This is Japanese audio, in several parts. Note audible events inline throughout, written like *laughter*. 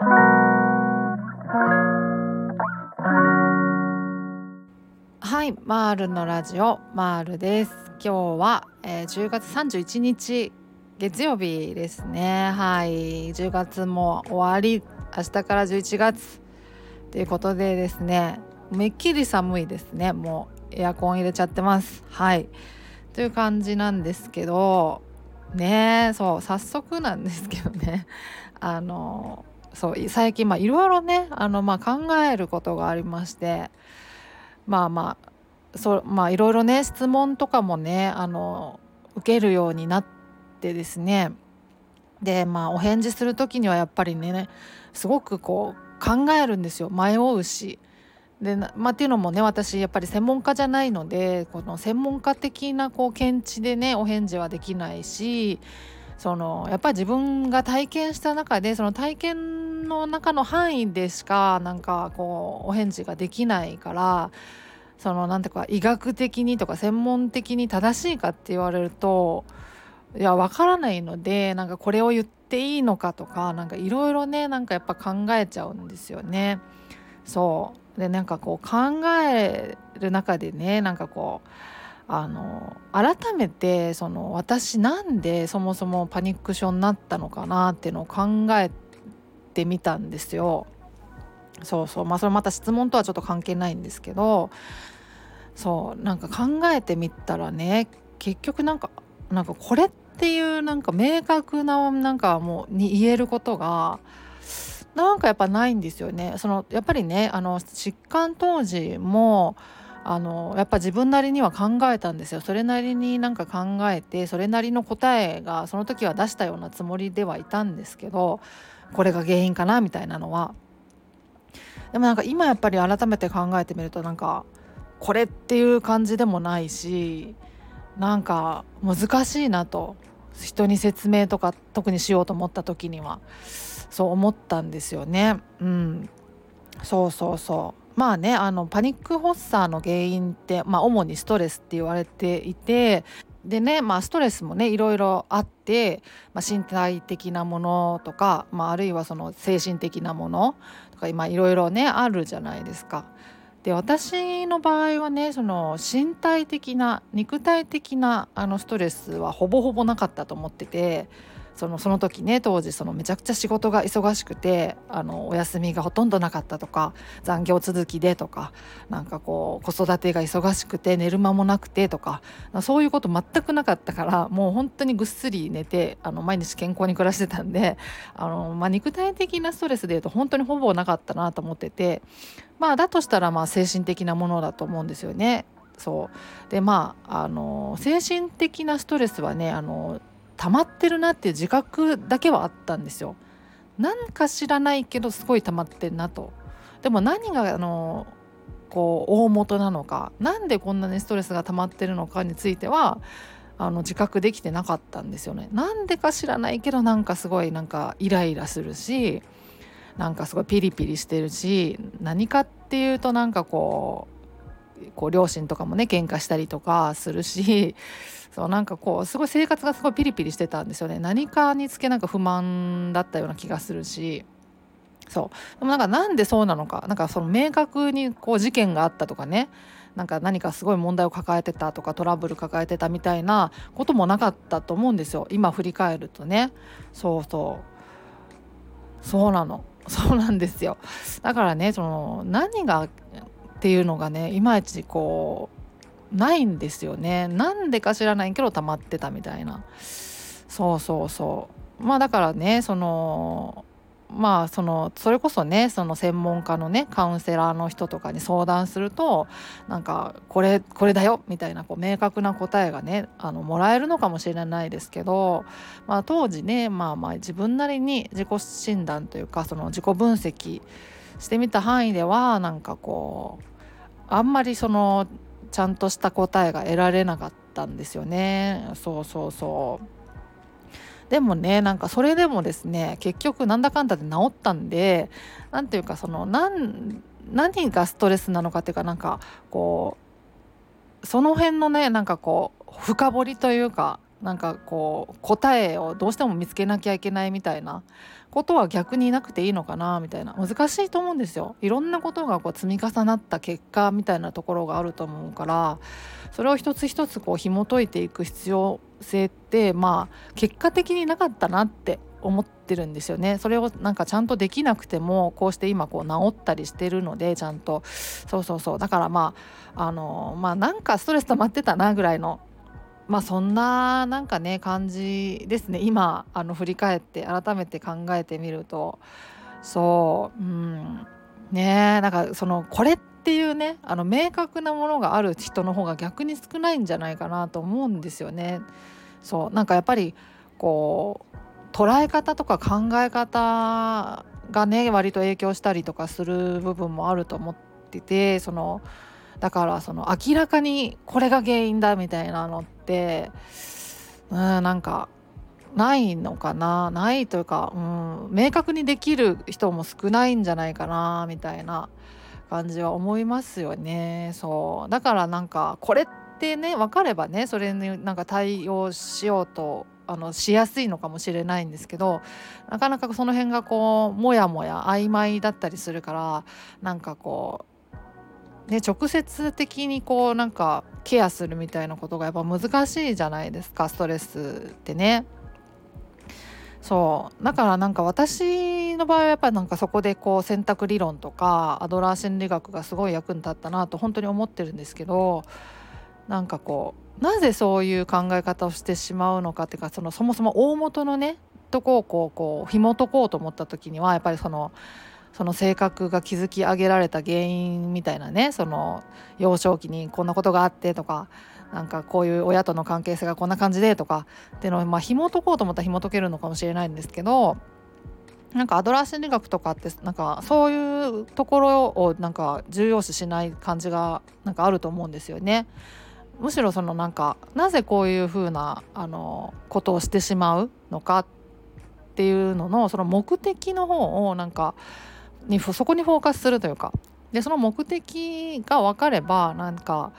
はいマールのラジオマールです。今日は、えー、10月31日月曜日ですね。はい10月も終わり明日から11月ということでですねめっきり寒いですね。もうエアコン入れちゃってます。はいという感じなんですけどねそう早速なんですけどね。あのそう最近いろいろねあの、まあ、考えることがありましてまあまあいろいろね質問とかもねあの受けるようになってですねでまあお返事する時にはやっぱりねすごくこう考えるんですよ迷うし。でまあ、っていうのもね私やっぱり専門家じゃないのでこの専門家的なこう見地でねお返事はできないしそのやっぱり自分が体験した中でその体験の中の範囲でしかなんかこうお返事ができないからそのなんていうか医学的にとか専門的に正しいかって言われるといやわからないのでなんかこれを言っていいのかとかなんかいろいろねなんかやっぱ考えちゃうんですよね。そうでなんかこう考える中でねなんかこうあの改めてその私なんでそもそもパニック症になったのかなっていうのを考えてみたんですよ。そうそうまあそれまた質問とはちょっと関係ないんですけどそうなんか考えてみたらね結局なんかなんかこれっていうなんか明確ななんかもうに言えることがなんかやっぱないんですよね。そのやっぱりねあの疾患当時もあのやっぱ自分なりには考えたんですよ。それなりになんか考えてそれなりの答えがその時は出したようなつもりではいたんですけどこれが原因かなみたいなのは。でもなんか今やっぱり改めて考えてみるとなんかこれっていう感じでもないしなんか難しいなと。人に説明とか特にしようと思った時にはそう思ったんですよね。うん、そうそうそう。まあねあのパニック発作の原因って、まあ、主にストレスって言われていてでね、まあ、ストレスもねいろいろあって、まあ、身体的なものとか、まあ、あるいはその精神的なものとか今いろいろねあるじゃないですか。で私の場合はねその身体的な肉体的なあのストレスはほぼほぼなかったと思っててそのその時ね当時そのめちゃくちゃ仕事が忙しくてあのお休みがほとんどなかったとか残業続きでとかなんかこう子育てが忙しくて寝る間もなくてとかそういうこと全くなかったからもう本当にぐっすり寝てあの毎日健康に暮らしてたんであの、まあ、肉体的なストレスでいうと本当にほぼなかったなと思っててまあだとしたらまあ精神的なものだと思うんですよね。そうでまああの精神的なストレスはねあの溜まってるなっていう自覚だけはあったんですよ。なんか知らないけどすごい溜まってんなと。でも何があのこう大元なのか何でこんなにストレスが溜まってるのかについてはあの自覚できてなかったんですよね。なんでか知らないけどなんかすごいなんかイライラするしなんかすごいピリピリしてるし何かっていうとなんかこうこう両親とかもね喧嘩したりとかするし *laughs* そうなんかこうすごい生活がすごいピリピリしてたんですよね。何かにつけなんか不満だったような気がするし。そう。でもなんかなんでそうなのか。なんかその明確にこう事件があったとかね。なんか何かすごい問題を抱えてたとかトラブル抱えてたみたいなこともなかったと思うんですよ。今振り返るとね。そうそう。そうなの。*laughs* そうなんですよ。だからねその何がっていうのがねいまいちこうないんですよね。なんでか知らないけど溜まってたみたいな。そうそうそう。まあだからねそのまあそのそれこそねその専門家のねカウンセラーの人とかに相談するとなんかこれこれだよみたいなこう明確な答えがねあのもらえるのかもしれないですけど、まあ、当時ねまあまあ自分なりに自己診断というかその自己分析してみた範囲ではなんかこうあんまりそのちゃんとした答えが得られなかったんですよね。そうそうそう。でもねなんかそれでもですね結局なんだかんだで治ったんで何ていうかその何何がストレスなのかっていうかなんかこうその辺のねなんかこう深掘りというかなんかこう答えをどうしても見つけなきゃいけないみたいなことは逆になくていいのかなみたいな。難しいと思うんですよ。いろんなことがこう積み重なった結果みたいなところがあると思うからそれを一つ一つこう紐解いていく必要性ってまあ結果的になかったなって思ってるんですよね。それをなんかちゃんとできなくてもこうして今こう治ったりしてるのでちゃんと。そうそうそう。だからまああのまあなんかストレス溜まってたなぐらいのまあそんななんかね感じですね。今あの振り返って改めて考えてみると。そう。うん。ねなんかそのこれっていうねあの明確なものがある人の方が逆に少ないんじゃないかなと思うんですよね。そう。なんかやっぱりこう捉え方とか考え方がね割と影響したりとかする部分もあると思っててそのだからその明らかにこれが原因だみたいなのってうんなんかないのかな？ないというか、うん、明確にできる人も少ないんじゃないかなみたいな感じは思いますよね。そう。だからなんかこれってね分かればねそれになんか対応しようとあのしやすいのかもしれないんですけどなかなかその辺がこうもやもや曖昧だったりするからなんかこうね直接的にこうなんかケアするみたいなことがやっぱ難しいじゃないですかストレスってね。そうだからなんか私の場合はやっぱりなんかそこでこう選択理論とかアドラー心理学がすごい役に立ったなと本当に思ってるんですけどなんかこうなぜそういう考え方をしてしまうのかっていうかそのそもそも大元のねとこをこうこう紐解こうと思った時にはやっぱりそのその性格が築き上げられた原因みたいなねその幼少期にこんなことがあってとかなんかこういう親との関係性がこんな感じでとかっていうのをまあ紐解こうと思ったら紐解けるのかもしれないんですけどなんかアドラー心理学とかってなんかそういうところをなんか重要視しない感じがなんかあると思うんですよね。むしろそのなんかなぜこういうふうなあのことをしてしまうのかっていうののその目的の方をなんかにそこにフォーカスするというか。でその目的が分かればなんか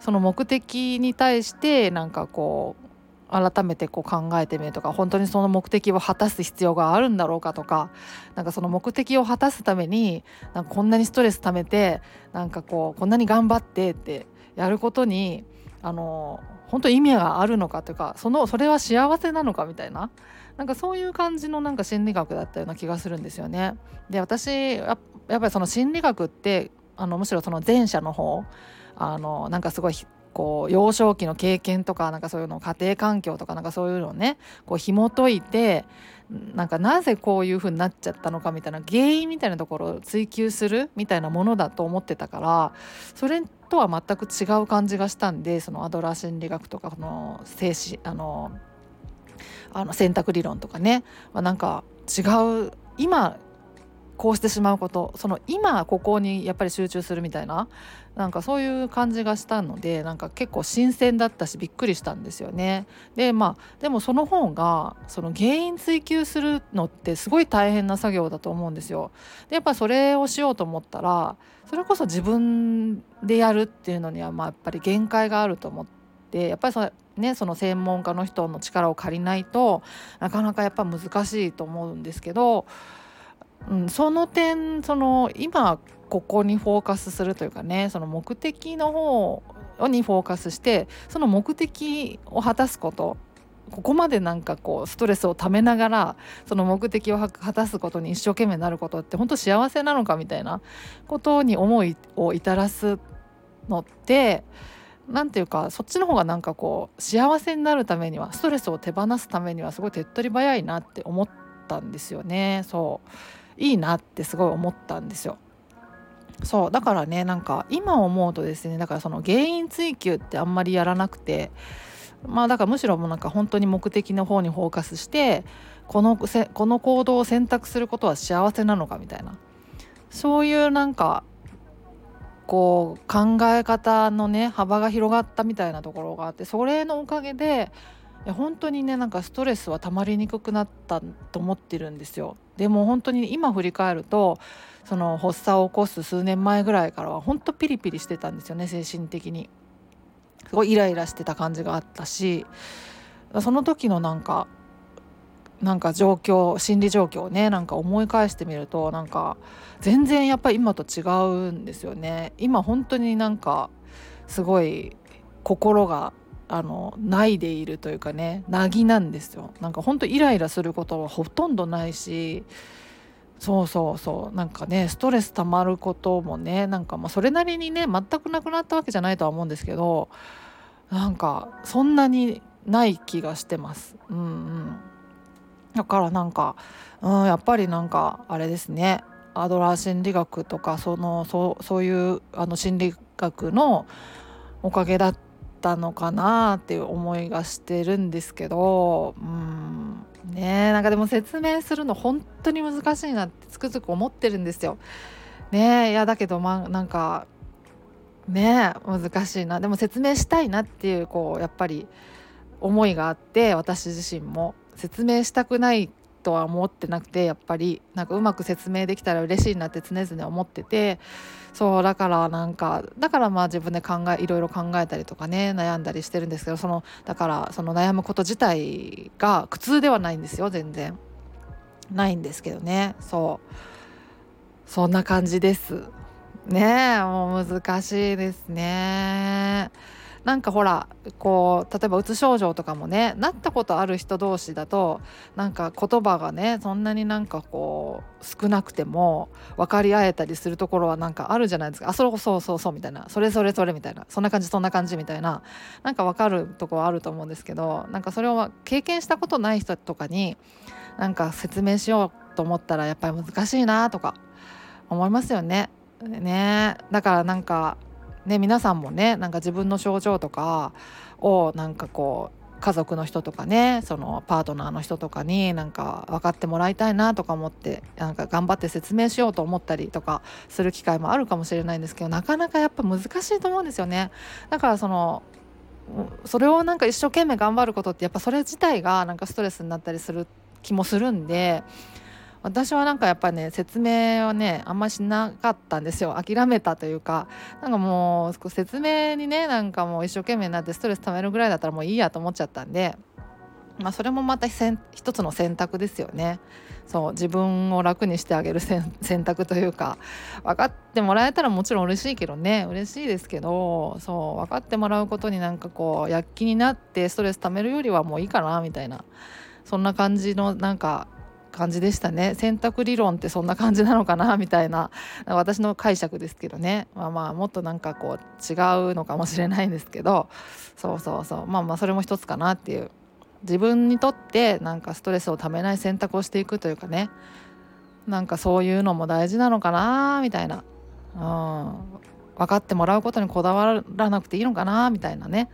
その目的に対してなんかこう改めてこう考えてみるとか本当にその目的を果たす必要があるんだろうかとかなんかその目的を果たすためになんかこんなにストレス溜めてなんかこうこんなに頑張ってってやることにあの本当意味があるのかというかそのそれは幸せなのかみたいななんかそういう感じのなんか心理学だったような気がするんですよね。で私やっぱりその心理学ってあのむしろその前者の方あのなんかすごいこう幼少期の経験とかなんかそういうの家庭環境とかなんかそういうのをねこう紐解いてなんかなぜこういう風になっちゃったのかみたいな原因みたいなところを追求するみたいなものだと思ってたからそれとは全く違う感じがしたんでそのアドラー心理学とかの精神あのあの選択理論とかねなんか違う今こうしてしまうことその今ここにやっぱり集中するみたいななんかそういう感じがしたのでなんか結構新鮮だったしびっくりしたんですよね。でまあでもその方がその原因追求するのってすごい大変な作業だと思うんですよ。でやっぱそれをしようと思ったらそれこそ自分でやるっていうのにはまあやっぱり限界があると思ってやっぱりそね、その専門家の人の力を借りないとなかなかやっぱ難しいと思うんですけどうん、その点その今ここにフォーカスするというかねその目的の方にフォーカスしてその目的を果たすことここまでなんかこうストレスをためながらその目的を果たすことに一生懸命なることって本当幸せなのかみたいなことに思いを至らすのって何ていうかそっちの方がなんかこう幸せになるためにはストレスを手放すためにはすごい手っ取り早いなって思ったんですよね。そう。いいなってすごい思ったんですよ。そうだからねなんか今思うとですねだからその原因追求ってあんまりやらなくてまあだからむしろもうなんか本当に目的の方にフォーカスしてこのせこの行動を選択することは幸せなのかみたいなそういうなんかこう考え方のね幅が広がったみたいなところがあってそれのおかげで本当にねなんかストレスは溜まりにくくなったと思ってるんですよでも本当に今振り返るとその発作を起こす数年前ぐらいからは本当ピリピリしてたんですよね精神的に。すごいイライラしてた感じがあったしその時のなんかなんか状況心理状況をねなんか思い返してみるとなんか全然やっぱり今と違うんですよね。今本当になんかすごい心があのないでいるというかねなぎなんですよ。なんか本当イライラすることはほとんどないしそうそうそう。なんかねストレス溜まることもねなんかまあそれなりにね全くなくなったわけじゃないとは思うんですけどなんかそんなにない気がしてます。うんうん。だからなんか、うん、やっぱりなんかあれですね。アドラー心理学とかそのそうそういうあの心理学のおかげだったのかなっていう思いがしてるんですけどうんねなんかでも説明するの本当に難しいなってつくづく思ってるんですよ。ねいやだけどまあなんかね難しいなでも説明したいなっていうこうやっぱり思いがあって私自身も説明したくないとは思ってなくてやっぱりなんかうまく説明できたら嬉しいなって常々思っててそうだからなんかだからまあ自分で考えいろいろ考えたりとかね悩んだりしてるんですけどそのだからその悩むこと自体が苦痛ではないんですよ全然。ないんですけどね。そう。そんな感じです。ねもう難しいですね。なんかほらこう例えばうつ症状とかもねなったことある人同士だとなんか言葉がねそんなになんかこう少なくても分かり合えたりするところはなんかあるじゃないですか。あそうそうそうそうみたいな。それそれそれみたいな。そんな感じそんな感じみたいな。なんか分かるとこはあると思うんですけどなんかそれを経験したことない人とかになんか説明しようと思ったらやっぱり難しいなとか思いますよね。ね。だからなんかね皆さんもねなんか自分の症状とかをなんかこう家族の人とかねそのパートナーの人とかになんか分かってもらいたいなとか思ってなんか頑張って説明しようと思ったりとかする機会もあるかもしれないんですけどなかなかやっぱ難しいと思うんですよね。だからそのそれをなんか一生懸命頑張ることってやっぱそれ自体がなんかストレスになったりする気もするんで私はなんかやっぱりね説明はねあんましなかったんですよ。諦めたというか。なんかもう説明にねなんかもう一生懸命になってストレス溜めるぐらいだったらもういいやと思っちゃったんで。まあそれもまた一つの選択ですよね。そう自分を楽にしてあげる選択というか。分かってもらえたらもちろん嬉しいけどね。嬉しいですけど。そう分かってもらうことになんかこう躍起になってストレス溜めるよりはもういいかなみたいな。そんな感じのなんか感じでしたね。選択理論ってそんな感じなのかなみたいな。私の解釈ですけどね。まあまあもっとなんかこう違うのかもしれないんですけど。そうそうそう。まあまあそれも一つかなっていう。自分にとってなんかストレスをためない選択をしていくというかね。なんかそういうのも大事なのかなみたいな、うん、分かってもらうことにこだわらなくていいのかなみたいなね。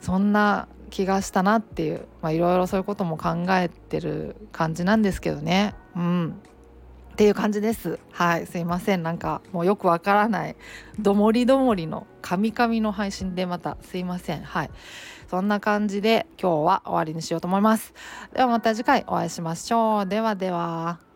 そんな気がしたなっていういろいろそういうことも考えてる感じなんですけどね。うん。っていう感じです。はい。すいません。なんかもうよくわからないどもりどもりのカミカミの配信でまたすいません。はい。そんな感じで今日は終わりにしようと思います。ではまた次回お会いしましょう。ではでは。